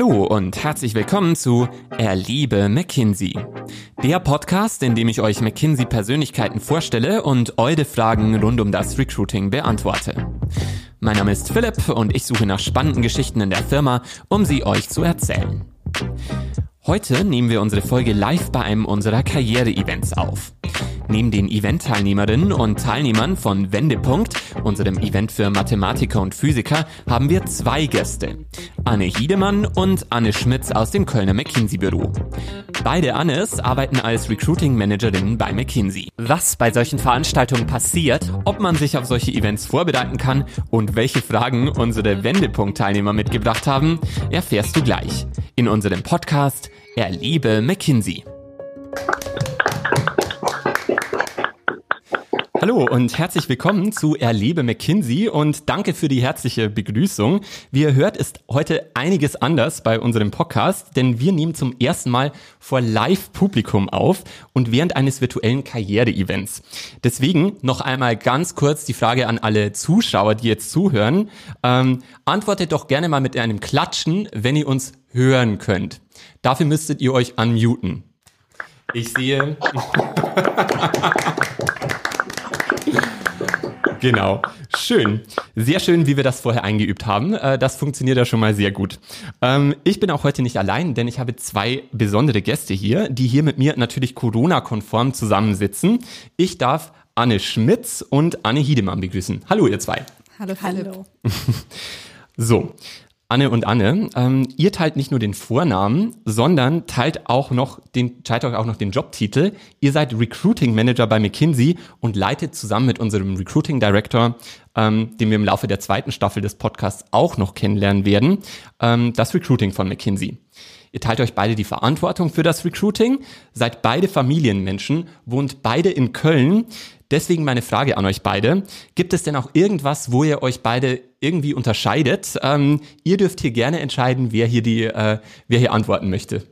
Hallo und herzlich willkommen zu Erliebe McKinsey. Der Podcast, in dem ich euch McKinsey Persönlichkeiten vorstelle und eure Fragen rund um das Recruiting beantworte. Mein Name ist Philipp und ich suche nach spannenden Geschichten in der Firma, um sie euch zu erzählen. Heute nehmen wir unsere Folge live bei einem unserer Karriere-Events auf. Neben den Event-Teilnehmerinnen und Teilnehmern von Wendepunkt, unserem Event für Mathematiker und Physiker, haben wir zwei Gäste. Anne Hiedemann und Anne Schmitz aus dem Kölner McKinsey-Büro. Beide Annes arbeiten als Recruiting-Managerinnen bei McKinsey. Was bei solchen Veranstaltungen passiert, ob man sich auf solche Events vorbereiten kann und welche Fragen unsere Wendepunkt-Teilnehmer mitgebracht haben, erfährst du gleich. In unserem Podcast Erlebe McKinsey. Hallo und herzlich willkommen zu Erlebe McKinsey und danke für die herzliche Begrüßung. Wie ihr hört, ist heute einiges anders bei unserem Podcast, denn wir nehmen zum ersten Mal vor Live-Publikum auf und während eines virtuellen Karriere-Events. Deswegen noch einmal ganz kurz die Frage an alle Zuschauer, die jetzt zuhören. Ähm, antwortet doch gerne mal mit einem Klatschen, wenn ihr uns hören könnt. Dafür müsstet ihr euch unmuten. Ich sehe. Genau. Schön. Sehr schön, wie wir das vorher eingeübt haben. Äh, das funktioniert ja schon mal sehr gut. Ähm, ich bin auch heute nicht allein, denn ich habe zwei besondere Gäste hier, die hier mit mir natürlich Corona-konform zusammensitzen. Ich darf Anne Schmitz und Anne Hiedemann begrüßen. Hallo, ihr zwei. Hallo, Hallo. so, Anne und Anne, ähm, ihr teilt nicht nur den Vornamen, sondern teilt auch noch den, teilt auch noch den Jobtitel. Ihr seid Recruiting Manager bei McKinsey und leitet zusammen mit unserem Recruiting Director, ähm, den wir im Laufe der zweiten Staffel des Podcasts auch noch kennenlernen werden, ähm, das Recruiting von McKinsey. Ihr teilt euch beide die Verantwortung für das Recruiting, seid beide Familienmenschen, wohnt beide in Köln. Deswegen meine Frage an euch beide. Gibt es denn auch irgendwas, wo ihr euch beide irgendwie unterscheidet? Ähm, ihr dürft hier gerne entscheiden, wer hier die, äh, wer hier antworten möchte.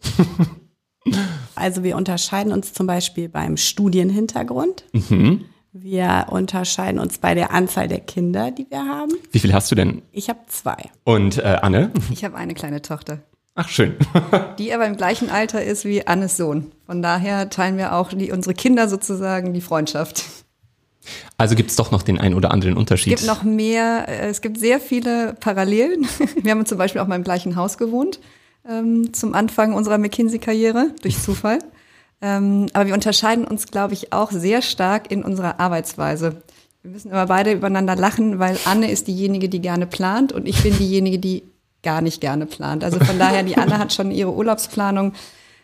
also wir unterscheiden uns zum Beispiel beim Studienhintergrund. Mhm. Wir unterscheiden uns bei der Anzahl der Kinder, die wir haben. Wie viel hast du denn? Ich habe zwei. Und äh, Anne? Ich habe eine kleine Tochter. Ach, schön. die aber im gleichen Alter ist wie Annes Sohn. Von daher teilen wir auch die, unsere Kinder sozusagen die Freundschaft. Also gibt es doch noch den einen oder anderen Unterschied. Es gibt noch mehr, äh, es gibt sehr viele Parallelen. Wir haben zum Beispiel auch mal im gleichen Haus gewohnt, ähm, zum Anfang unserer McKinsey-Karriere, durch Zufall. Ähm, aber wir unterscheiden uns, glaube ich, auch sehr stark in unserer Arbeitsweise. Wir müssen immer beide übereinander lachen, weil Anne ist diejenige, die gerne plant und ich bin diejenige, die gar nicht gerne plant. Also von daher, die Anne hat schon ihre Urlaubsplanung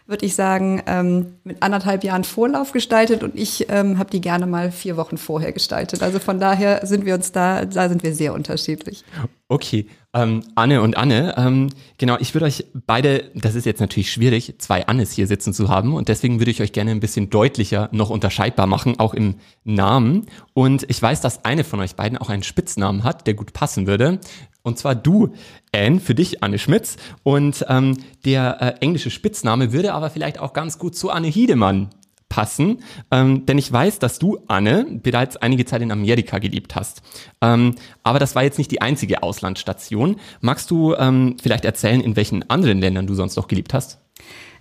würde ich sagen, ähm, mit anderthalb Jahren Vorlauf gestaltet und ich ähm, habe die gerne mal vier Wochen vorher gestaltet. Also von daher sind wir uns da, da sind wir sehr unterschiedlich. Okay, ähm, Anne und Anne, ähm, genau, ich würde euch beide, das ist jetzt natürlich schwierig, zwei Annes hier sitzen zu haben und deswegen würde ich euch gerne ein bisschen deutlicher noch unterscheidbar machen, auch im Namen. Und ich weiß, dass eine von euch beiden auch einen Spitznamen hat, der gut passen würde. Und zwar du, Anne, für dich Anne Schmitz. Und ähm, der äh, englische Spitzname würde aber vielleicht auch ganz gut zu Anne Hiedemann passen, ähm, denn ich weiß, dass du, Anne, bereits einige Zeit in Amerika gelebt hast. Ähm, aber das war jetzt nicht die einzige Auslandsstation. Magst du ähm, vielleicht erzählen, in welchen anderen Ländern du sonst noch gelebt hast?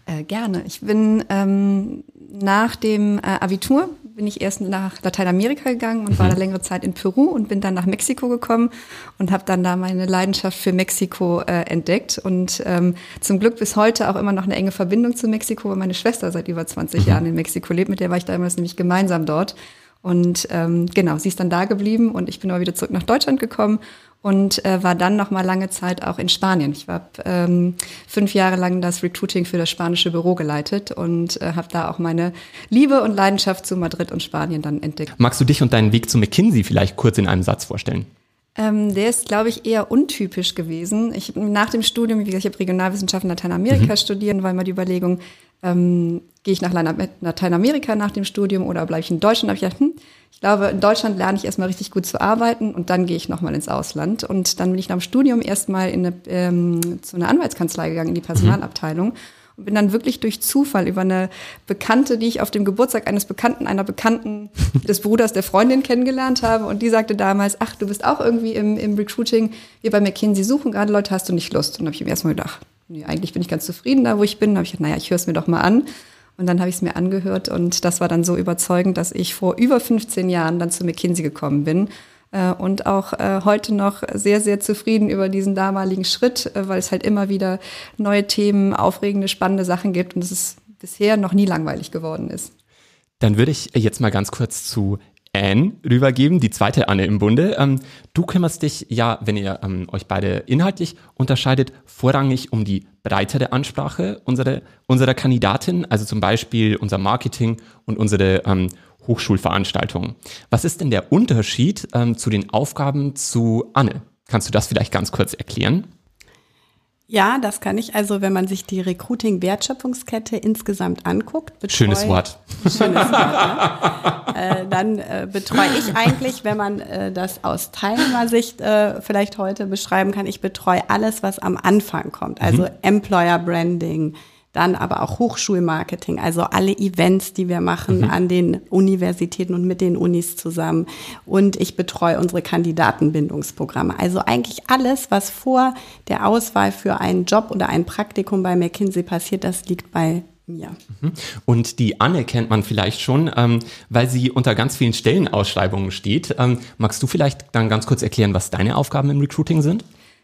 Äh, gerne. Ich bin ähm, nach dem äh, Abitur bin ich erst nach Lateinamerika gegangen und war da mhm. längere Zeit in Peru und bin dann nach Mexiko gekommen und habe dann da meine Leidenschaft für Mexiko äh, entdeckt und ähm, zum Glück bis heute auch immer noch eine enge Verbindung zu Mexiko, weil meine Schwester seit über 20 mhm. Jahren in Mexiko lebt, mit der war ich damals nämlich gemeinsam dort. Und ähm, genau, sie ist dann da geblieben und ich bin aber wieder zurück nach Deutschland gekommen und äh, war dann noch mal lange Zeit auch in Spanien. Ich war ähm, fünf Jahre lang das Recruiting für das spanische Büro geleitet und äh, habe da auch meine Liebe und Leidenschaft zu Madrid und Spanien dann entdeckt. Magst du dich und deinen Weg zu McKinsey vielleicht kurz in einem Satz vorstellen? Ähm, der ist, glaube ich, eher untypisch gewesen. Ich nach dem Studium, wie gesagt, ich habe Regionalwissenschaften in Lateinamerika mhm. studieren, war immer die Überlegung, ähm, gehe ich nach Lateinamerika nach dem Studium oder bleibe ich in Deutschland? Da habe ich gedacht, hm, ich glaube, in Deutschland lerne ich erstmal richtig gut zu arbeiten und dann gehe ich nochmal ins Ausland. Und dann bin ich nach dem Studium erstmal in eine, ähm, zu einer Anwaltskanzlei gegangen, in die Personalabteilung. Mhm und bin dann wirklich durch Zufall über eine Bekannte, die ich auf dem Geburtstag eines Bekannten, einer Bekannten des Bruders der Freundin kennengelernt habe. Und die sagte damals, ach, du bist auch irgendwie im, im Recruiting, wir bei McKinsey suchen gerade Leute, hast du nicht Lust? Und habe ich ihm erstmal gedacht, nee, eigentlich bin ich ganz zufrieden da, wo ich bin. Da habe ich gedacht, naja, ich höre es mir doch mal an. Und dann habe ich es mir angehört und das war dann so überzeugend, dass ich vor über 15 Jahren dann zu McKinsey gekommen bin äh, und auch äh, heute noch sehr, sehr zufrieden über diesen damaligen Schritt, äh, weil es halt immer wieder neue Themen, aufregende, spannende Sachen gibt und es ist bisher noch nie langweilig geworden ist. Dann würde ich jetzt mal ganz kurz zu Anne rübergeben, die zweite Anne im Bunde. Ähm, du kümmerst dich ja, wenn ihr ähm, euch beide inhaltlich unterscheidet, vorrangig um die breitere Ansprache unserer, unserer Kandidatin, also zum Beispiel unser Marketing und unsere ähm, Hochschulveranstaltungen. Was ist denn der Unterschied ähm, zu den Aufgaben zu Anne? Kannst du das vielleicht ganz kurz erklären? Ja, das kann ich. Also wenn man sich die Recruiting-Wertschöpfungskette insgesamt anguckt, betreue, schönes Wort, schönes Wort ne? äh, dann äh, betreue ich eigentlich, wenn man äh, das aus Teilnehmersicht äh, vielleicht heute beschreiben kann, ich betreue alles, was am Anfang kommt. Also mhm. Employer Branding, dann aber auch Hochschulmarketing, also alle Events, die wir machen mhm. an den Universitäten und mit den Unis zusammen. Und ich betreue unsere Kandidatenbindungsprogramme. Also eigentlich alles, was vor der Auswahl für einen Job oder ein Praktikum bei McKinsey passiert, das liegt bei mir. Mhm. Und die Anne kennt man vielleicht schon, ähm, weil sie unter ganz vielen Stellenausschreibungen steht. Ähm, magst du vielleicht dann ganz kurz erklären, was deine Aufgaben im Recruiting sind?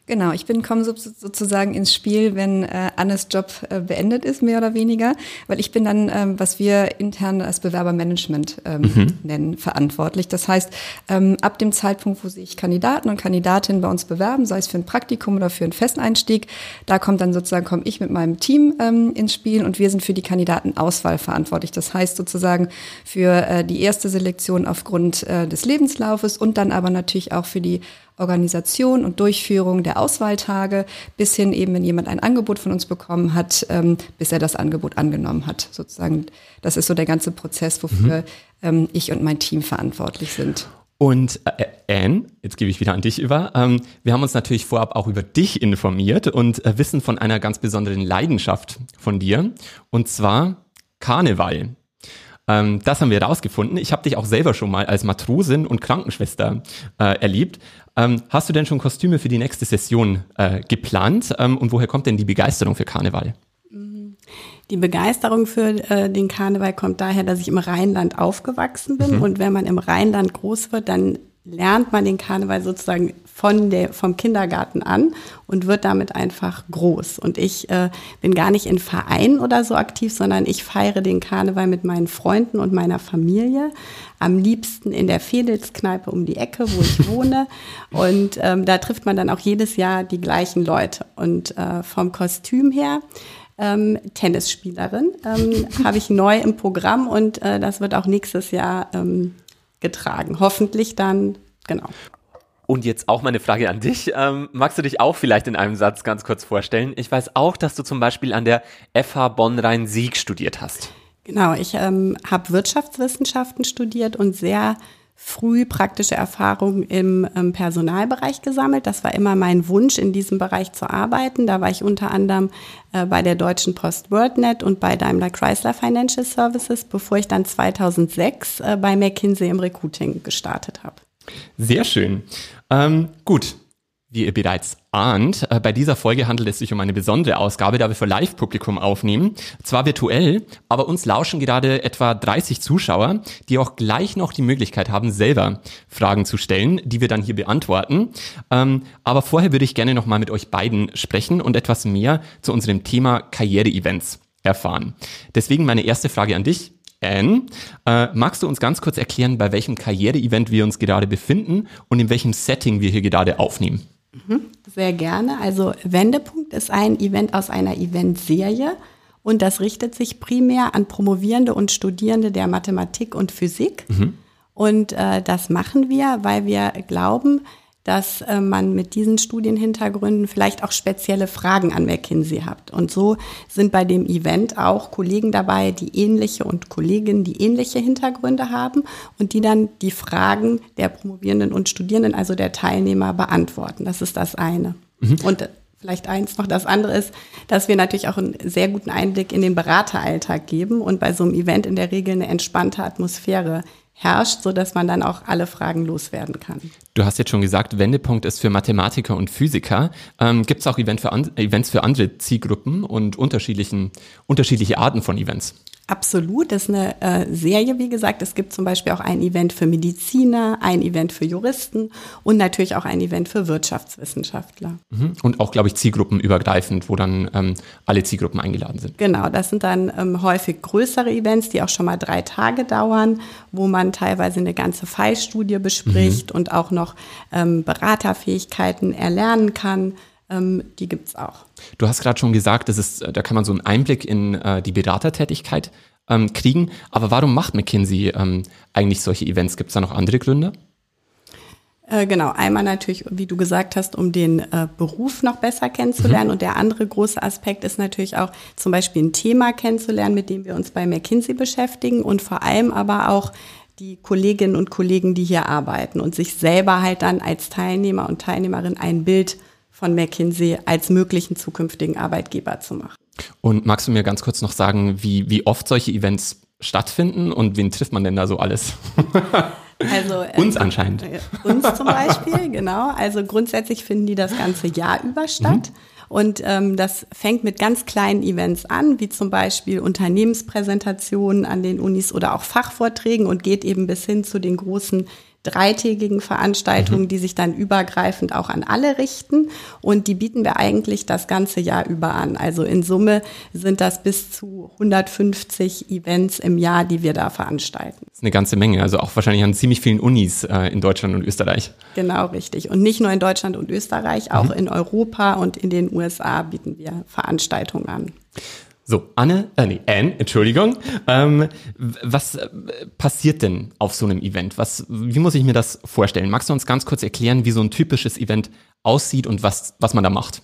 Genau, ich bin komme sozusagen ins Spiel, wenn äh, Annes Job äh, beendet ist, mehr oder weniger, weil ich bin dann, ähm, was wir intern als Bewerbermanagement ähm, mhm. nennen, verantwortlich. Das heißt, ähm, ab dem Zeitpunkt, wo sich Kandidaten und Kandidatinnen bei uns bewerben, sei es für ein Praktikum oder für einen Festeinstieg, da kommt dann sozusagen, komme ich mit meinem Team ähm, ins Spiel und wir sind für die Kandidatenauswahl verantwortlich. Das heißt sozusagen für äh, die erste Selektion aufgrund äh, des Lebenslaufes und dann aber natürlich auch für die Organisation und Durchführung der Auswahltage bis hin eben, wenn jemand ein Angebot von uns bekommen hat, ähm, bis er das Angebot angenommen hat. Sozusagen, das ist so der ganze Prozess, wofür mhm. ähm, ich und mein Team verantwortlich sind. Und äh, Anne, jetzt gebe ich wieder an dich über. Ähm, wir haben uns natürlich vorab auch über dich informiert und äh, wissen von einer ganz besonderen Leidenschaft von dir. Und zwar Karneval. Ähm, das haben wir herausgefunden. Ich habe dich auch selber schon mal als Matrosin und Krankenschwester äh, erlebt. Ähm, hast du denn schon Kostüme für die nächste Session äh, geplant? Ähm, und woher kommt denn die Begeisterung für Karneval? Die Begeisterung für äh, den Karneval kommt daher, dass ich im Rheinland aufgewachsen bin. Mhm. Und wenn man im Rheinland groß wird, dann lernt man den Karneval sozusagen von der, vom Kindergarten an und wird damit einfach groß. Und ich äh, bin gar nicht in Vereinen oder so aktiv, sondern ich feiere den Karneval mit meinen Freunden und meiner Familie. Am liebsten in der Fedelskneipe um die Ecke, wo ich wohne. Und ähm, da trifft man dann auch jedes Jahr die gleichen Leute. Und äh, vom Kostüm her ähm, Tennisspielerin ähm, habe ich neu im Programm und äh, das wird auch nächstes Jahr ähm, getragen. Hoffentlich dann, genau. Und jetzt auch meine Frage an dich. Ähm, magst du dich auch vielleicht in einem Satz ganz kurz vorstellen? Ich weiß auch, dass du zum Beispiel an der FH Bonn-Rhein-Sieg studiert hast. Genau, ich ähm, habe Wirtschaftswissenschaften studiert und sehr früh praktische Erfahrungen im ähm, Personalbereich gesammelt. Das war immer mein Wunsch, in diesem Bereich zu arbeiten. Da war ich unter anderem äh, bei der Deutschen Post WordNet und bei Daimler Chrysler Financial Services, bevor ich dann 2006 äh, bei McKinsey im Recruiting gestartet habe. Sehr schön. Ähm, gut, wie ihr bereits ahnt, äh, bei dieser Folge handelt es sich um eine besondere Ausgabe, da wir für Live-Publikum aufnehmen. Zwar virtuell, aber uns lauschen gerade etwa 30 Zuschauer, die auch gleich noch die Möglichkeit haben, selber Fragen zu stellen, die wir dann hier beantworten. Ähm, aber vorher würde ich gerne nochmal mit euch beiden sprechen und etwas mehr zu unserem Thema Karriere-Events erfahren. Deswegen meine erste Frage an dich. Anne, äh, magst du uns ganz kurz erklären, bei welchem Karriere-Event wir uns gerade befinden und in welchem Setting wir hier gerade aufnehmen? Mhm, sehr gerne. Also Wendepunkt ist ein Event aus einer Eventserie und das richtet sich primär an Promovierende und Studierende der Mathematik und Physik. Mhm. Und äh, das machen wir, weil wir glauben, dass äh, man mit diesen Studienhintergründen vielleicht auch spezielle Fragen an McKinsey hat. Und so sind bei dem Event auch Kollegen dabei, die ähnliche und Kolleginnen, die ähnliche Hintergründe haben und die dann die Fragen der Promovierenden und Studierenden, also der Teilnehmer, beantworten. Das ist das eine. Mhm. Und vielleicht eins noch. Das andere ist, dass wir natürlich auch einen sehr guten Einblick in den Berateralltag geben und bei so einem Event in der Regel eine entspannte Atmosphäre herrscht, so dass man dann auch alle Fragen loswerden kann. Du hast jetzt schon gesagt, Wendepunkt ist für Mathematiker und Physiker. Ähm, Gibt es auch Event für Events für andere Zielgruppen und unterschiedlichen, unterschiedliche Arten von Events? Absolut, das ist eine äh, Serie, wie gesagt. Es gibt zum Beispiel auch ein Event für Mediziner, ein Event für Juristen und natürlich auch ein Event für Wirtschaftswissenschaftler. Mhm. Und auch, glaube ich, zielgruppenübergreifend, wo dann ähm, alle Zielgruppen eingeladen sind. Genau, das sind dann ähm, häufig größere Events, die auch schon mal drei Tage dauern, wo man teilweise eine ganze Fallstudie bespricht mhm. und auch noch ähm, Beraterfähigkeiten erlernen kann ähm, die gibt's auch. Du hast gerade schon gesagt, das ist, da kann man so einen Einblick in äh, die Beratertätigkeit ähm, kriegen. Aber warum macht McKinsey ähm, eigentlich solche Events? Gibt es da noch andere Gründe? Äh, genau, einmal natürlich, wie du gesagt hast, um den äh, Beruf noch besser kennenzulernen. Mhm. Und der andere große Aspekt ist natürlich auch zum Beispiel ein Thema kennenzulernen, mit dem wir uns bei McKinsey beschäftigen und vor allem aber auch die Kolleginnen und Kollegen, die hier arbeiten und sich selber halt dann als Teilnehmer und Teilnehmerin ein Bild von McKinsey als möglichen zukünftigen Arbeitgeber zu machen. Und magst du mir ganz kurz noch sagen, wie, wie oft solche Events stattfinden und wen trifft man denn da so alles? Also, äh, uns anscheinend. Äh, uns zum Beispiel, genau. Also grundsätzlich finden die das ganze Jahr über statt. Mhm. Und ähm, das fängt mit ganz kleinen Events an, wie zum Beispiel Unternehmenspräsentationen an den Unis oder auch Fachvorträgen und geht eben bis hin zu den großen dreitägigen Veranstaltungen, mhm. die sich dann übergreifend auch an alle richten. Und die bieten wir eigentlich das ganze Jahr über an. Also in Summe sind das bis zu 150 Events im Jahr, die wir da veranstalten. Das ist eine ganze Menge. Also auch wahrscheinlich an ziemlich vielen Unis äh, in Deutschland und Österreich. Genau, richtig. Und nicht nur in Deutschland und Österreich, auch mhm. in Europa und in den USA bieten wir Veranstaltungen an. So, Anne, äh, nee, Anne, Entschuldigung. Ähm, was äh, passiert denn auf so einem Event? Was, wie muss ich mir das vorstellen? Magst du uns ganz kurz erklären, wie so ein typisches Event aussieht und was, was man da macht?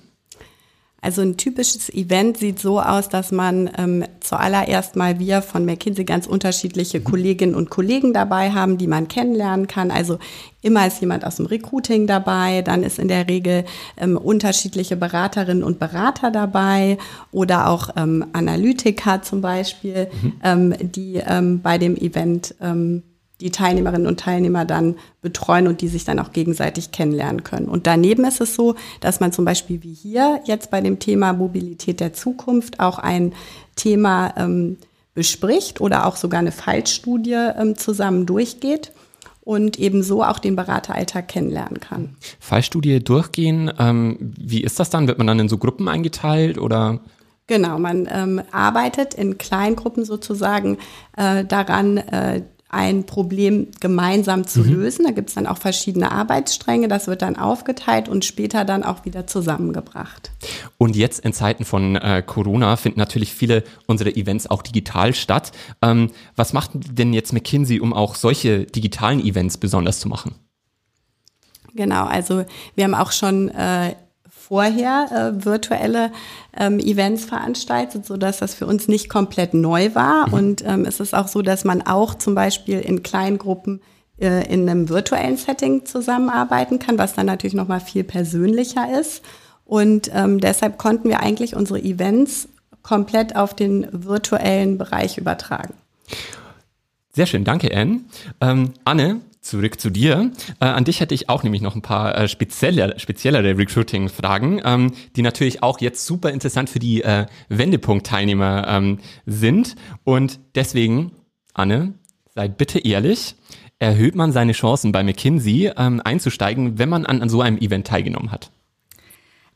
Also ein typisches Event sieht so aus, dass man ähm, zuallererst mal wir von McKinsey ganz unterschiedliche Kolleginnen und Kollegen dabei haben, die man kennenlernen kann. Also immer ist jemand aus dem Recruiting dabei, dann ist in der Regel ähm, unterschiedliche Beraterinnen und Berater dabei oder auch ähm, Analytiker zum Beispiel, mhm. ähm, die ähm, bei dem Event ähm, die Teilnehmerinnen und Teilnehmer dann betreuen und die sich dann auch gegenseitig kennenlernen können. Und daneben ist es so, dass man zum Beispiel wie hier jetzt bei dem Thema Mobilität der Zukunft auch ein Thema ähm, bespricht oder auch sogar eine Fallstudie ähm, zusammen durchgeht und ebenso auch den Berateralltag kennenlernen kann. Fallstudie durchgehen, ähm, wie ist das dann? Wird man dann in so Gruppen eingeteilt oder? Genau, man ähm, arbeitet in Kleingruppen sozusagen äh, daran, äh, ein Problem gemeinsam zu mhm. lösen. Da gibt es dann auch verschiedene Arbeitsstränge. Das wird dann aufgeteilt und später dann auch wieder zusammengebracht. Und jetzt in Zeiten von äh, Corona finden natürlich viele unserer Events auch digital statt. Ähm, was macht denn jetzt McKinsey, um auch solche digitalen Events besonders zu machen? Genau, also wir haben auch schon äh, vorher äh, virtuelle ähm, Events veranstaltet, so dass das für uns nicht komplett neu war. Mhm. Und ähm, es ist auch so, dass man auch zum Beispiel in kleinen Gruppen äh, in einem virtuellen Setting zusammenarbeiten kann, was dann natürlich noch mal viel persönlicher ist. Und ähm, deshalb konnten wir eigentlich unsere Events komplett auf den virtuellen Bereich übertragen. Sehr schön, danke Anne. Ähm, Anne, Zurück zu dir. Äh, an dich hätte ich auch nämlich noch ein paar äh, spezielle, speziellere Recruiting-Fragen, ähm, die natürlich auch jetzt super interessant für die äh, Wendepunkt-Teilnehmer ähm, sind. Und deswegen, Anne, sei bitte ehrlich, erhöht man seine Chancen bei McKinsey ähm, einzusteigen, wenn man an, an so einem Event teilgenommen hat?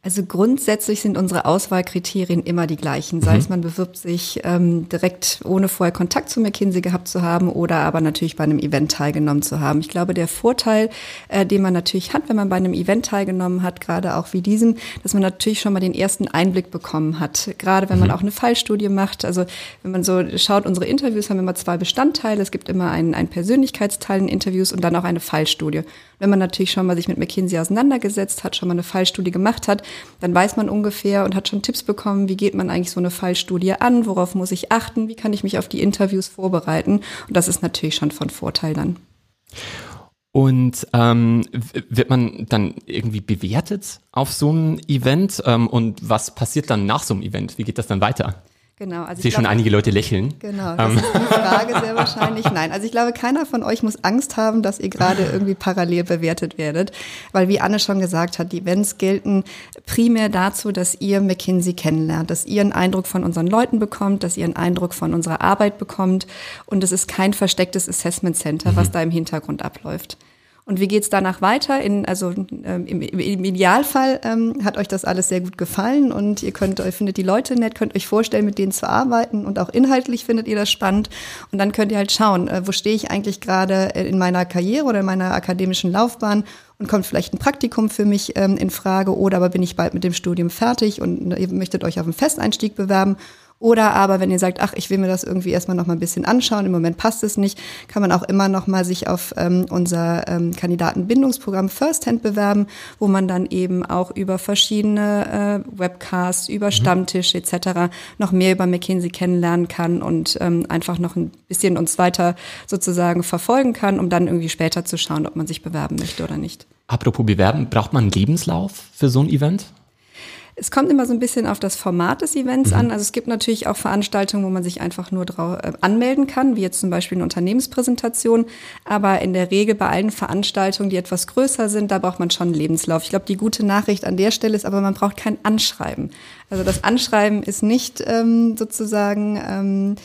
Also grundsätzlich sind unsere Auswahlkriterien immer die gleichen. Sei mhm. es man bewirbt sich ähm, direkt ohne vorher Kontakt zu McKinsey gehabt zu haben oder aber natürlich bei einem Event teilgenommen zu haben. Ich glaube, der Vorteil, äh, den man natürlich hat, wenn man bei einem Event teilgenommen hat, gerade auch wie diesem, dass man natürlich schon mal den ersten Einblick bekommen hat. Gerade wenn mhm. man auch eine Fallstudie macht. Also wenn man so schaut, unsere Interviews haben immer zwei Bestandteile. Es gibt immer einen, einen Persönlichkeitsteil in Interviews und dann auch eine Fallstudie. Wenn man natürlich schon mal sich mit McKinsey auseinandergesetzt hat, schon mal eine Fallstudie gemacht hat, dann weiß man ungefähr und hat schon Tipps bekommen, wie geht man eigentlich so eine Fallstudie an, worauf muss ich achten, wie kann ich mich auf die Interviews vorbereiten. Und das ist natürlich schon von Vorteil dann. Und ähm, wird man dann irgendwie bewertet auf so ein Event? Ähm, und was passiert dann nach so einem Event? Wie geht das dann weiter? Genau. Also ich sehe schon einige Leute lächeln. Genau, das ähm. ist die Frage sehr wahrscheinlich. Nein, also ich glaube, keiner von euch muss Angst haben, dass ihr gerade irgendwie parallel bewertet werdet, weil wie Anne schon gesagt hat, die Events gelten primär dazu, dass ihr McKinsey kennenlernt, dass ihr einen Eindruck von unseren Leuten bekommt, dass ihr einen Eindruck von unserer Arbeit bekommt und es ist kein verstecktes Assessment Center, was mhm. da im Hintergrund abläuft. Und wie geht's danach weiter? In, also ähm, im, im, Idealfall ähm, hat euch das alles sehr gut gefallen und ihr könnt euch findet die Leute nett, könnt euch vorstellen, mit denen zu arbeiten und auch inhaltlich findet ihr das spannend. Und dann könnt ihr halt schauen, äh, wo stehe ich eigentlich gerade in meiner Karriere oder in meiner akademischen Laufbahn und kommt vielleicht ein Praktikum für mich ähm, in Frage oder aber bin ich bald mit dem Studium fertig und ihr möchtet euch auf einen Festeinstieg bewerben oder aber, wenn ihr sagt, ach, ich will mir das irgendwie erstmal noch mal ein bisschen anschauen, im Moment passt es nicht, kann man auch immer noch mal sich auf ähm, unser ähm, Kandidatenbindungsprogramm Firsthand bewerben, wo man dann eben auch über verschiedene äh, Webcasts, über mhm. Stammtisch etc. noch mehr über McKinsey kennenlernen kann und ähm, einfach noch ein bisschen uns weiter sozusagen verfolgen kann, um dann irgendwie später zu schauen, ob man sich bewerben möchte oder nicht. Apropos bewerben, braucht man einen Lebenslauf für so ein Event? Es kommt immer so ein bisschen auf das Format des Events mhm. an. Also es gibt natürlich auch Veranstaltungen, wo man sich einfach nur drauf, äh, anmelden kann, wie jetzt zum Beispiel eine Unternehmenspräsentation. Aber in der Regel bei allen Veranstaltungen, die etwas größer sind, da braucht man schon einen Lebenslauf. Ich glaube, die gute Nachricht an der Stelle ist aber, man braucht kein Anschreiben. Also das Anschreiben ist nicht ähm, sozusagen ähm,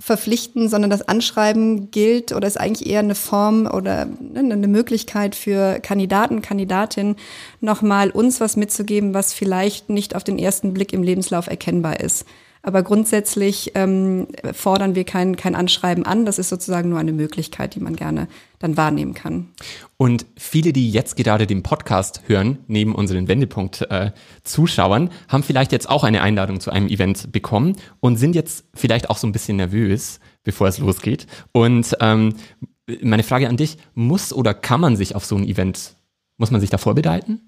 verpflichten, sondern das Anschreiben gilt oder ist eigentlich eher eine Form oder ne, eine Möglichkeit für Kandidaten, Kandidatinnen, nochmal uns was mitzugeben, was vielleicht nicht auf den ersten Blick im Lebenslauf erkennbar ist. Aber grundsätzlich ähm, fordern wir kein, kein Anschreiben an. Das ist sozusagen nur eine Möglichkeit, die man gerne dann wahrnehmen kann. Und viele, die jetzt gerade den Podcast hören, neben unseren Wendepunkt-Zuschauern, äh, haben vielleicht jetzt auch eine Einladung zu einem Event bekommen und sind jetzt vielleicht auch so ein bisschen nervös, bevor es losgeht. Und ähm, meine Frage an dich, muss oder kann man sich auf so ein Event, muss man sich da vorbereiten?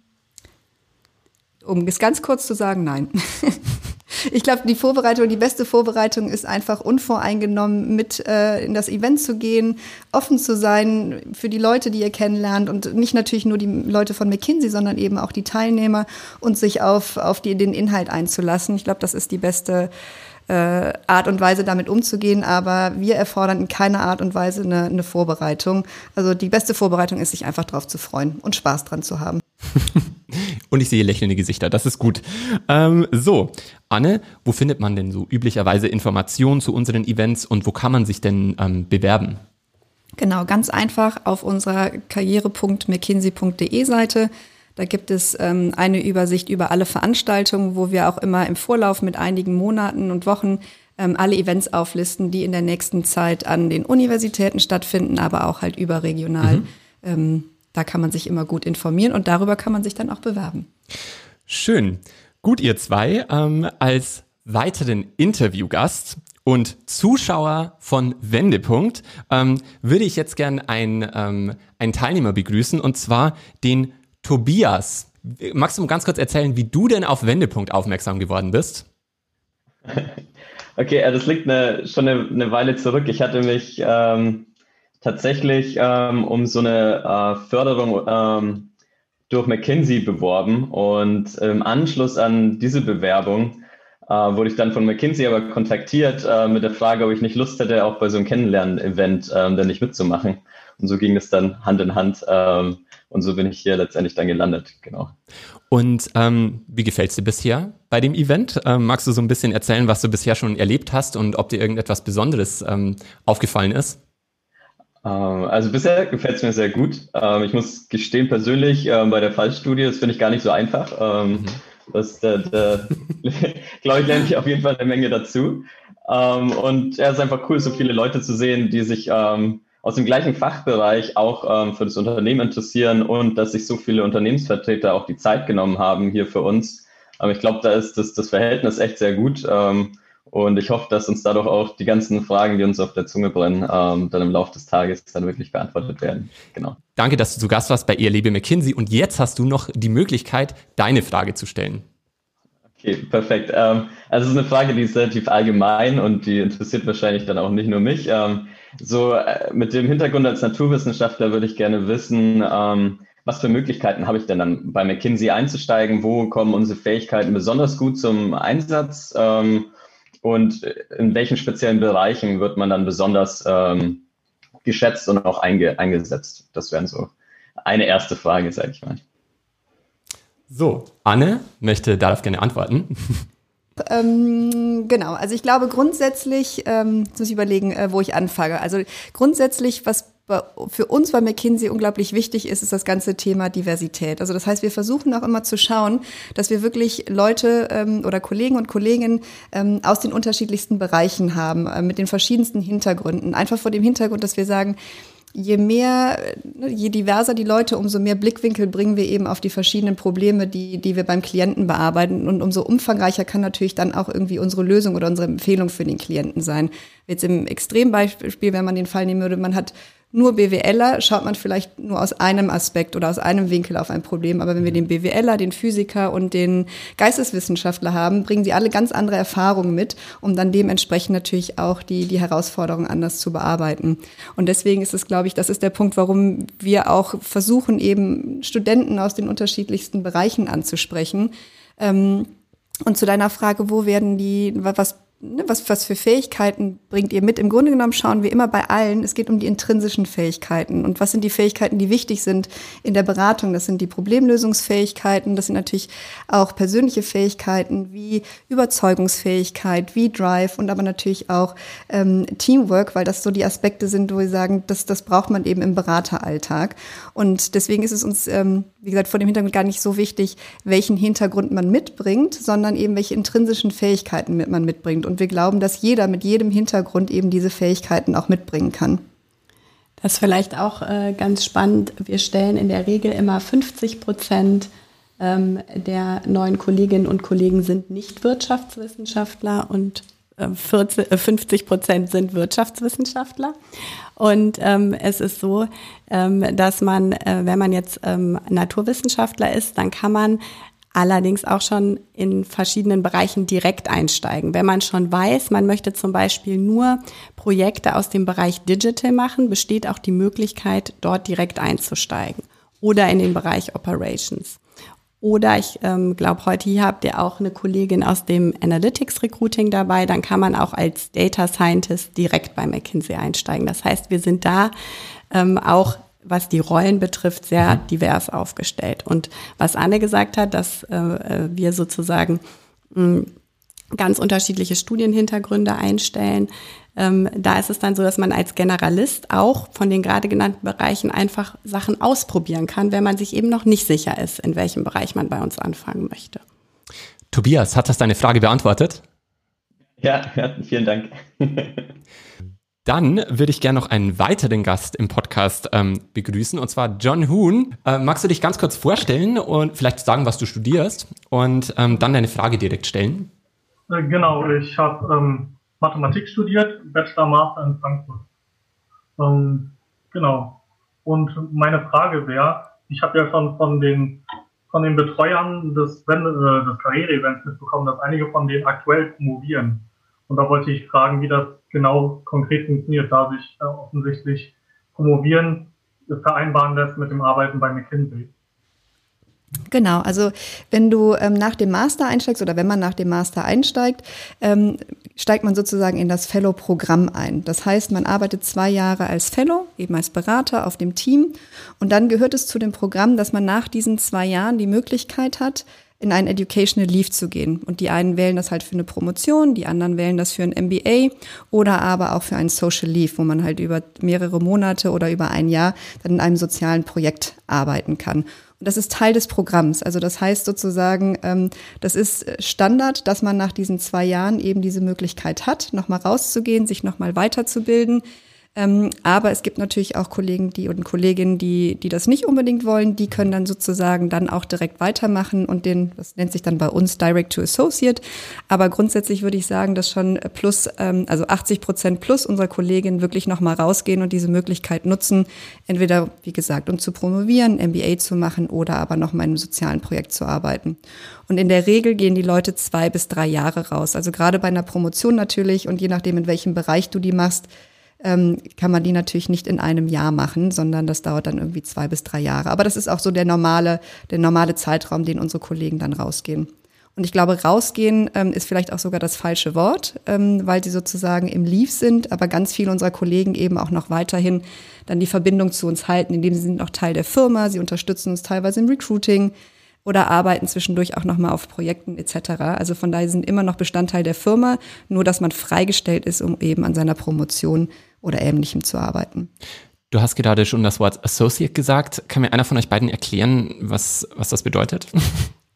Um es ganz kurz zu sagen, nein. ich glaube, die Vorbereitung, die beste Vorbereitung ist einfach unvoreingenommen mit äh, in das Event zu gehen, offen zu sein für die Leute, die ihr kennenlernt und nicht natürlich nur die Leute von McKinsey, sondern eben auch die Teilnehmer und sich auf, auf die, den Inhalt einzulassen. Ich glaube, das ist die beste äh, Art und Weise damit umzugehen, aber wir erfordern in keiner Art und Weise eine, eine Vorbereitung. Also die beste Vorbereitung ist, sich einfach drauf zu freuen und Spaß dran zu haben. und ich sehe lächelnde Gesichter, das ist gut. Ähm, so, Anne, wo findet man denn so üblicherweise Informationen zu unseren Events und wo kann man sich denn ähm, bewerben? Genau, ganz einfach auf unserer karriere.mckinsey.de Seite da gibt es ähm, eine Übersicht über alle Veranstaltungen, wo wir auch immer im Vorlauf mit einigen Monaten und Wochen ähm, alle Events auflisten, die in der nächsten Zeit an den Universitäten stattfinden, aber auch halt überregional. Mhm. Ähm, da kann man sich immer gut informieren und darüber kann man sich dann auch bewerben. Schön. Gut, ihr zwei. Ähm, als weiteren Interviewgast und Zuschauer von Wendepunkt ähm, würde ich jetzt gern einen, ähm, einen Teilnehmer begrüßen und zwar den Tobias, magst du ganz kurz erzählen, wie du denn auf Wendepunkt aufmerksam geworden bist? Okay, das liegt eine, schon eine, eine, Weile zurück. Ich hatte mich ähm, tatsächlich ähm, um so eine äh, Förderung ähm, durch McKinsey beworben und im Anschluss an diese Bewerbung äh, wurde ich dann von McKinsey aber kontaktiert äh, mit der Frage, ob ich nicht Lust hätte, auch bei so einem Kennenlernen-Event ähm, dann nicht mitzumachen. Und so ging es dann Hand in Hand. Ähm, und so bin ich hier letztendlich dann gelandet, genau. Und ähm, wie gefällt es dir bisher bei dem Event? Ähm, magst du so ein bisschen erzählen, was du bisher schon erlebt hast und ob dir irgendetwas Besonderes ähm, aufgefallen ist? Ähm, also bisher gefällt es mir sehr gut. Ähm, ich muss gestehen, persönlich ähm, bei der Fallstudie, das finde ich gar nicht so einfach. Mhm. Das, da, da glaube ich, lerne ich auf jeden Fall eine Menge dazu. und ja, es ist einfach cool, so viele Leute zu sehen, die sich aus dem gleichen Fachbereich auch für das Unternehmen interessieren und dass sich so viele Unternehmensvertreter auch die Zeit genommen haben hier für uns. Ich glaube, da ist das, das Verhältnis echt sehr gut. Und ich hoffe, dass uns dadurch auch die ganzen Fragen, die uns auf der Zunge brennen, ähm, dann im Laufe des Tages dann wirklich beantwortet werden. Genau. Danke, dass du zu Gast warst bei Ihr Liebe McKinsey. Und jetzt hast du noch die Möglichkeit, deine Frage zu stellen. Okay, perfekt. Ähm, also es ist eine Frage, die ist relativ allgemein und die interessiert wahrscheinlich dann auch nicht nur mich. Ähm, so äh, mit dem Hintergrund als Naturwissenschaftler würde ich gerne wissen, ähm, was für Möglichkeiten habe ich denn dann bei McKinsey einzusteigen? Wo kommen unsere Fähigkeiten besonders gut zum Einsatz? Und in welchen speziellen Bereichen wird man dann besonders ähm, geschätzt und auch einge eingesetzt? Das wären so eine erste Frage, sage ich mal. So, Anne möchte darauf gerne antworten. Ähm, genau, also ich glaube grundsätzlich, ähm, jetzt muss ich überlegen, äh, wo ich anfange. Also grundsätzlich, was für uns bei McKinsey unglaublich wichtig ist, ist das ganze Thema Diversität. Also das heißt, wir versuchen auch immer zu schauen, dass wir wirklich Leute ähm, oder Kollegen und Kolleginnen ähm, aus den unterschiedlichsten Bereichen haben, äh, mit den verschiedensten Hintergründen. Einfach vor dem Hintergrund, dass wir sagen, je mehr, ne, je diverser die Leute, umso mehr Blickwinkel bringen wir eben auf die verschiedenen Probleme, die, die wir beim Klienten bearbeiten. Und umso umfangreicher kann natürlich dann auch irgendwie unsere Lösung oder unsere Empfehlung für den Klienten sein. Jetzt im Extrembeispiel, wenn man den Fall nehmen würde, man hat nur BWLer schaut man vielleicht nur aus einem Aspekt oder aus einem Winkel auf ein Problem. Aber wenn wir den BWLer, den Physiker und den Geisteswissenschaftler haben, bringen sie alle ganz andere Erfahrungen mit, um dann dementsprechend natürlich auch die, die Herausforderungen anders zu bearbeiten. Und deswegen ist es, glaube ich, das ist der Punkt, warum wir auch versuchen, eben Studenten aus den unterschiedlichsten Bereichen anzusprechen. Ähm, und zu deiner Frage, wo werden die, was ne, was, was für Fähigkeiten bringt ihr mit? Im Grunde genommen schauen wir immer bei allen, es geht um die intrinsischen Fähigkeiten. Und was sind die Fähigkeiten, die wichtig sind in der Beratung? Das sind die Problemlösungsfähigkeiten, das sind natürlich auch persönliche Fähigkeiten wie Überzeugungsfähigkeit, wie Drive und aber natürlich auch ähm, Teamwork, weil das so die Aspekte sind, wo wir sagen, das, das braucht man eben im Berateralltag. Und deswegen ist es uns, ähm, wie gesagt, vor dem Hintergrund gar nicht so wichtig, welchen Hintergrund man mitbringt, sondern eben welche intrinsischen Fähigkeiten man mitbringt. Und wir glauben, dass jeder mit jedem Hintergrund eben diese Fähigkeiten auch mitbringen kann. Das ist vielleicht auch äh, ganz spannend. Wir stellen in der Regel immer 50 Prozent ähm, der neuen Kolleginnen und Kollegen sind nicht Wirtschaftswissenschaftler und äh, 40, äh, 50 Prozent sind Wirtschaftswissenschaftler. Und ähm, es ist so, ähm, dass man, äh, wenn man jetzt ähm, Naturwissenschaftler ist, dann kann man allerdings auch schon in verschiedenen Bereichen direkt einsteigen. Wenn man schon weiß, man möchte zum Beispiel nur Projekte aus dem Bereich Digital machen, besteht auch die Möglichkeit, dort direkt einzusteigen oder in den Bereich Operations. Oder ich ähm, glaube, heute hier habt ihr auch eine Kollegin aus dem Analytics Recruiting dabei. Dann kann man auch als Data Scientist direkt bei McKinsey einsteigen. Das heißt, wir sind da ähm, auch was die Rollen betrifft, sehr mhm. divers aufgestellt. Und was Anne gesagt hat, dass äh, wir sozusagen mh, hm, ganz unterschiedliche Studienhintergründe einstellen, ähm, da ist es dann so, dass man als Generalist auch von den gerade genannten Bereichen einfach Sachen ausprobieren kann, wenn man sich eben noch nicht sicher ist, in welchem Bereich man bei uns anfangen möchte. Tobias, hat das deine Frage beantwortet? Ja, ja vielen Dank. Dann würde ich gerne noch einen weiteren Gast im Podcast ähm, begrüßen, und zwar John Hoon. Äh, magst du dich ganz kurz vorstellen und vielleicht sagen, was du studierst und ähm, dann deine Frage direkt stellen? Äh, genau, ich habe ähm, Mathematik studiert, Bachelor, Master in Frankfurt. Ähm, genau. Und meine Frage wäre, ich habe ja schon von den von den Betreuern des, äh, des Karriere-Events mitbekommen, dass einige von denen aktuell promovieren. Und da wollte ich fragen, wie das genau konkret funktioniert, da sich äh, offensichtlich promovieren vereinbaren lässt mit dem Arbeiten bei McKinsey. Genau, also wenn du ähm, nach dem Master einsteigst oder wenn man nach dem Master einsteigt, ähm, steigt man sozusagen in das Fellow-Programm ein. Das heißt, man arbeitet zwei Jahre als Fellow, eben als Berater auf dem Team und dann gehört es zu dem Programm, dass man nach diesen zwei Jahren die Möglichkeit hat, in einen Educational Leave zu gehen. Und die einen wählen das halt für eine Promotion, die anderen wählen das für ein MBA oder aber auch für einen Social Leave, wo man halt über mehrere Monate oder über ein Jahr dann in einem sozialen Projekt arbeiten kann. Und das ist Teil des Programms. Also das heißt sozusagen, ähm, das ist Standard, dass man nach diesen zwei Jahren eben diese Möglichkeit hat, nochmal rauszugehen, sich nochmal weiterzubilden ähm, aber es gibt natürlich auch Kollegen die und Kolleginnen, die, die das nicht unbedingt wollen. Die können dann sozusagen dann auch direkt weitermachen und den, das nennt sich dann bei uns Direct to Associate. Aber grundsätzlich würde ich sagen, dass schon plus, ähm, also 80 Prozent plus unserer Kolleginnen wirklich nochmal rausgehen und diese Möglichkeit nutzen, entweder, wie gesagt, um zu promovieren, MBA zu machen oder aber nochmal in einem sozialen Projekt zu arbeiten. Und in der Regel gehen die Leute zwei bis drei Jahre raus. Also gerade bei einer Promotion natürlich und je nachdem, in welchem Bereich du die machst, ähm, kann man die natürlich nicht in einem Jahr machen, sondern das dauert dann irgendwie zwei bis drei Jahre. Aber das ist auch so der normale, der normale Zeitraum, den unsere Kollegen dann rausgehen. Und ich glaube, rausgehen ähm, ist vielleicht auch sogar das falsche Wort, ähm, weil sie sozusagen im Leave sind, aber ganz viele unserer Kollegen eben auch noch weiterhin dann die Verbindung zu uns halten, indem sie sind auch Teil der Firma, sie unterstützen uns teilweise im Recruiting oder arbeiten zwischendurch auch nochmal auf Projekten etc. Also von daher sind immer noch Bestandteil der Firma, nur dass man freigestellt ist, um eben an seiner Promotion oder Ähnlichem zu arbeiten. Du hast gerade schon das Wort Associate gesagt. Kann mir einer von euch beiden erklären, was, was das bedeutet?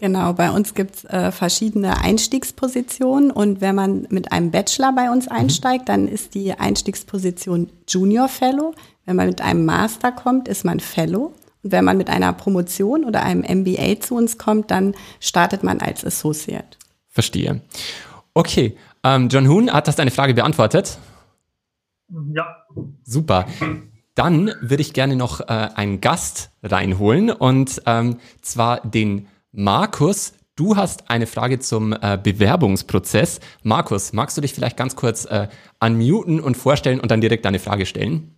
Genau, bei uns gibt's äh, verschiedene Einstiegspositionen und wenn man mit einem Bachelor bei uns mhm. einsteigt, mhm. dann ist die Einstiegsposition Junior Fellow. Wenn man mit einem Master kommt, ist man Fellow. Und wenn man mit einer Promotion oder einem MBA zu uns kommt, dann startet man als Associate. Verstehe. Okay, ähm, John Hoon, hat das deine Frage beantwortet? Ja. Super. Dann würde ich gerne noch äh, einen Gast reinholen und ähm, zwar den Markus, du hast eine Frage zum äh, Bewerbungsprozess. Markus, magst du dich vielleicht ganz kurz äh, unmuten und vorstellen und dann direkt deine Frage stellen?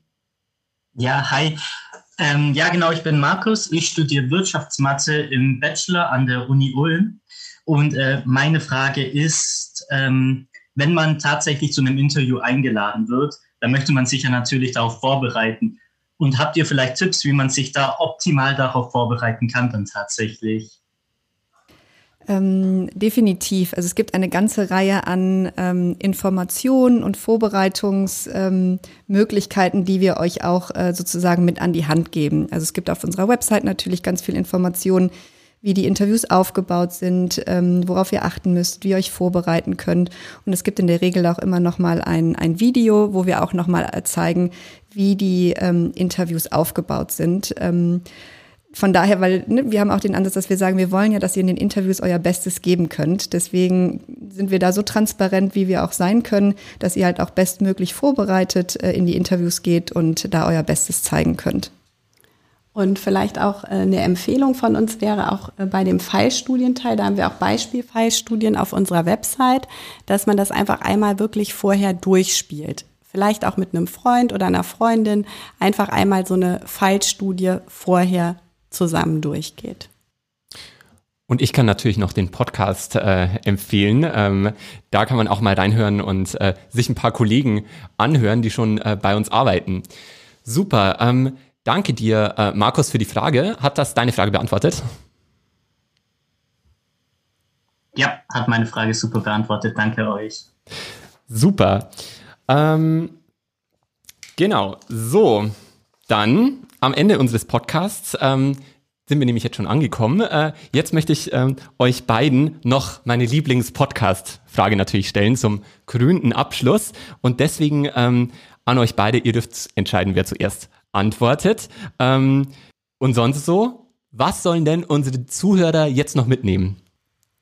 Ja, hi. Ähm, ja, genau, ich bin Markus. Ich studiere Wirtschaftsmathe im Bachelor an der Uni Ulm. Und äh, meine Frage ist, ähm, wenn man tatsächlich zu einem Interview eingeladen wird, dann möchte man sich ja natürlich darauf vorbereiten. Und habt ihr vielleicht Tipps, wie man sich da optimal darauf vorbereiten kann dann tatsächlich? Ähm, definitiv. Also es gibt eine ganze Reihe an ähm, Informationen und Vorbereitungsmöglichkeiten, ähm, die wir euch auch äh, sozusagen mit an die Hand geben. Also es gibt auf unserer Website natürlich ganz viel Informationen, wie die Interviews aufgebaut sind, ähm, worauf ihr achten müsst, wie ihr euch vorbereiten könnt. Und es gibt in der Regel auch immer noch mal ein, ein Video, wo wir auch noch mal zeigen, wie die ähm, Interviews aufgebaut sind. Ähm, von daher, weil ne, wir haben auch den Ansatz, dass wir sagen, wir wollen ja, dass ihr in den Interviews euer Bestes geben könnt. Deswegen sind wir da so transparent, wie wir auch sein können, dass ihr halt auch bestmöglich vorbereitet äh, in die Interviews geht und da euer Bestes zeigen könnt. Und vielleicht auch äh, eine Empfehlung von uns wäre auch äh, bei dem Fallstudienteil, da haben wir auch Beispielfallstudien auf unserer Website, dass man das einfach einmal wirklich vorher durchspielt vielleicht auch mit einem Freund oder einer Freundin einfach einmal so eine Fallstudie vorher zusammen durchgeht. Und ich kann natürlich noch den Podcast äh, empfehlen. Ähm, da kann man auch mal reinhören und äh, sich ein paar Kollegen anhören, die schon äh, bei uns arbeiten. Super. Ähm, danke dir, äh, Markus, für die Frage. Hat das deine Frage beantwortet? Ja, hat meine Frage super beantwortet. Danke euch. Super. Ähm, genau. So, dann am Ende unseres Podcasts ähm, sind wir nämlich jetzt schon angekommen. Äh, jetzt möchte ich ähm, euch beiden noch meine Lieblings-Podcast-Frage natürlich stellen zum krönenden Abschluss. Und deswegen ähm, an euch beide, ihr dürft entscheiden, wer zuerst antwortet. Ähm, und sonst so, was sollen denn unsere Zuhörer jetzt noch mitnehmen?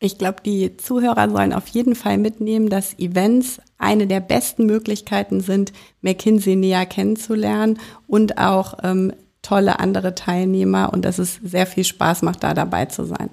Ich glaube, die Zuhörer sollen auf jeden Fall mitnehmen, dass Events eine der besten Möglichkeiten sind, McKinsey näher kennenzulernen und auch ähm, tolle andere Teilnehmer und dass es sehr viel Spaß macht, da dabei zu sein.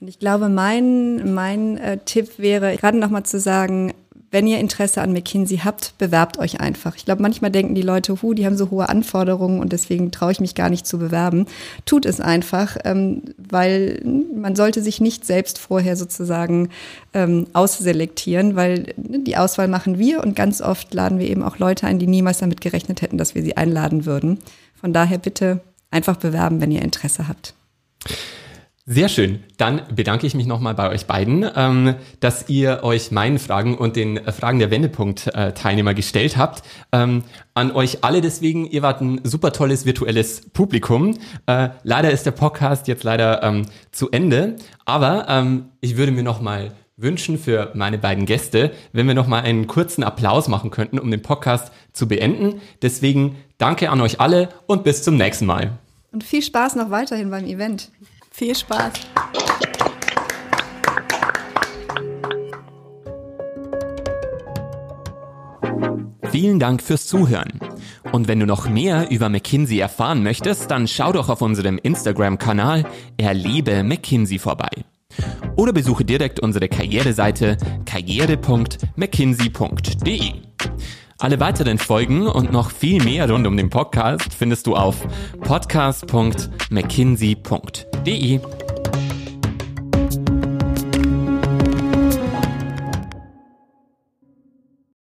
Und ich glaube, mein, mein äh, Tipp wäre, gerade nochmal zu sagen, wenn ihr Interesse an McKinsey habt, bewerbt euch einfach. Ich glaube, manchmal denken die Leute, hu, die haben so hohe Anforderungen und deswegen traue ich mich gar nicht zu bewerben. Tut es einfach, ähm, weil man sollte sich nicht selbst vorher sozusagen ähm, ausselektieren, weil ne, die Auswahl machen wir und ganz oft laden wir eben auch Leute ein, die niemals damit gerechnet hätten, dass wir sie einladen würden. Von daher bitte einfach bewerben, wenn ihr Interesse habt. Sehr schön. Dann bedanke ich mich nochmal bei euch beiden, ähm, dass ihr euch meinen Fragen und den äh, Fragen der Wendepunkt-Teilnehmer gestellt habt. Ähm, an euch alle deswegen, ihr wart ein super tolles virtuelles Publikum. Äh, leider ist der Podcast jetzt leider ähm, zu Ende, aber ich würde mir nochmal wünschen für meine beiden Gäste, wenn wir nochmal einen kurzen Applaus machen könnten, um den Podcast zu beenden. Deswegen danke an euch alle und bis zum nächsten Mal. Und viel Spaß noch weiterhin beim Event. Viel Spaß. Vielen Dank fürs Zuhören. Und wenn du noch mehr über McKinsey erfahren möchtest, dann schau doch auf unserem Instagram-Kanal Erlebe McKinsey vorbei. Oder besuche direkt unsere Karriereseite karriere.mckinsey.de. Alle weiteren Folgen und noch viel mehr rund um den Podcast findest du auf podcast.mckinsey.de www.ftf.de.